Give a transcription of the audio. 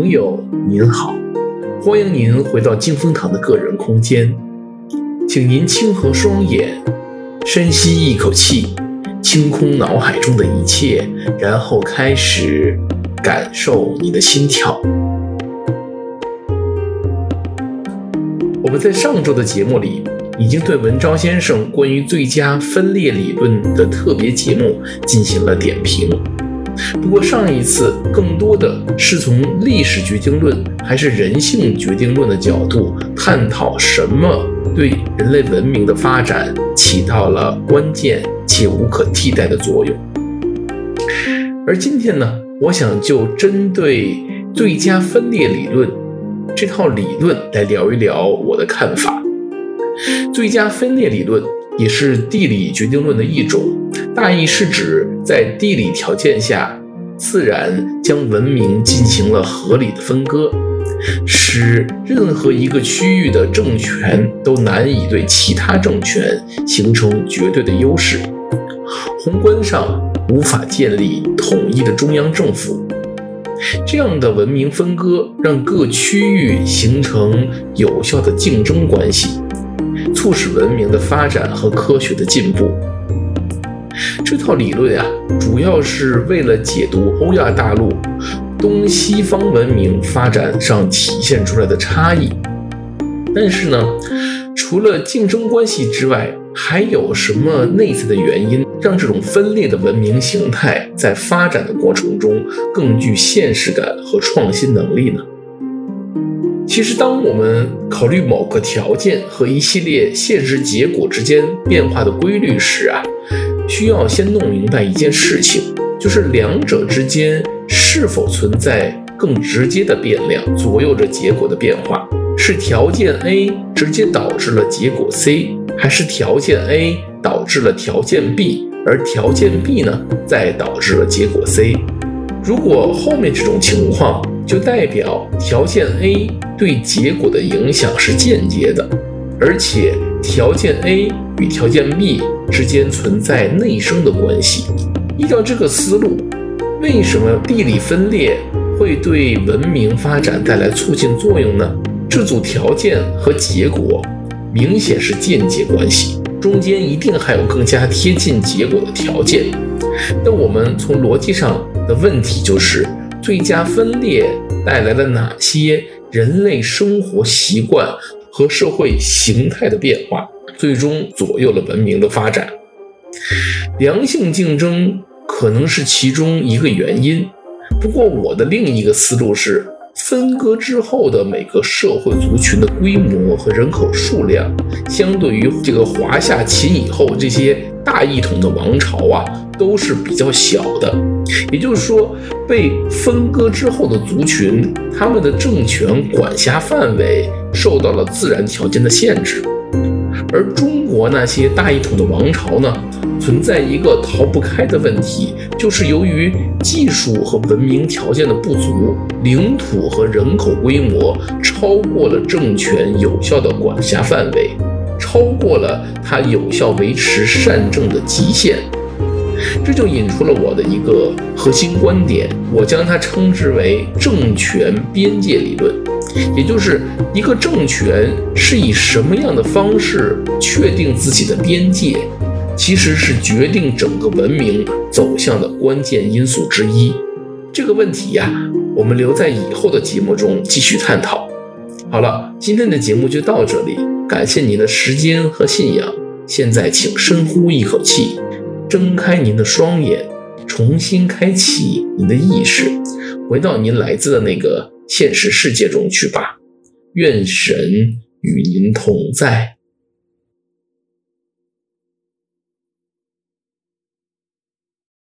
朋友您好，欢迎您回到金风堂的个人空间，请您轻合双眼，深吸一口气，清空脑海中的一切，然后开始感受你的心跳。我们在上周的节目里已经对文昭先生关于最佳分裂理论的特别节目进行了点评。不过上一次更多的是从历史决定论还是人性决定论的角度探讨什么对人类文明的发展起到了关键且无可替代的作用。而今天呢，我想就针对最佳分裂理论这套理论来聊一聊我的看法。最佳分裂理论也是地理决定论的一种。大意是指在地理条件下，自然将文明进行了合理的分割，使任何一个区域的政权都难以对其他政权形成绝对的优势，宏观上无法建立统一的中央政府。这样的文明分割让各区域形成有效的竞争关系，促使文明的发展和科学的进步。这套理论啊，主要是为了解读欧亚大陆东西方文明发展上体现出来的差异。但是呢，除了竞争关系之外，还有什么内在的原因，让这种分裂的文明形态在发展的过程中更具现实感和创新能力呢？其实，当我们考虑某个条件和一系列现实结果之间变化的规律时啊，需要先弄明白一件事情，就是两者之间是否存在更直接的变量，左右着结果的变化。是条件 A 直接导致了结果 C，还是条件 A 导致了条件 B，而条件 B 呢，再导致了结果 C？如果后面这种情况，就代表条件 A 对结果的影响是间接的，而且条件 A 与条件 B。之间存在内生的关系。依照这个思路，为什么地理分裂会对文明发展带来促进作用呢？这组条件和结果明显是间接关系，中间一定还有更加贴近结果的条件。那我们从逻辑上的问题就是：最佳分裂带来了哪些人类生活习惯和社会形态的变化？最终左右了文明的发展，良性竞争可能是其中一个原因。不过，我的另一个思路是，分割之后的每个社会族群的规模和人口数量，相对于这个华夏秦以后这些大一统的王朝啊，都是比较小的。也就是说，被分割之后的族群，他们的政权管辖范围受到了自然条件的限制。而中国那些大一统的王朝呢，存在一个逃不开的问题，就是由于技术和文明条件的不足，领土和人口规模超过了政权有效的管辖范围，超过了它有效维持善政的极限。这就引出了我的一个核心观点，我将它称之为政权边界理论。也就是一个政权是以什么样的方式确定自己的边界，其实是决定整个文明走向的关键因素之一。这个问题呀，我们留在以后的节目中继续探讨。好了，今天的节目就到这里，感谢您的时间和信仰。现在请深呼一口气，睁开您的双眼，重新开启您的意识，回到您来自的那个。现实世界中去吧，愿神与您同在。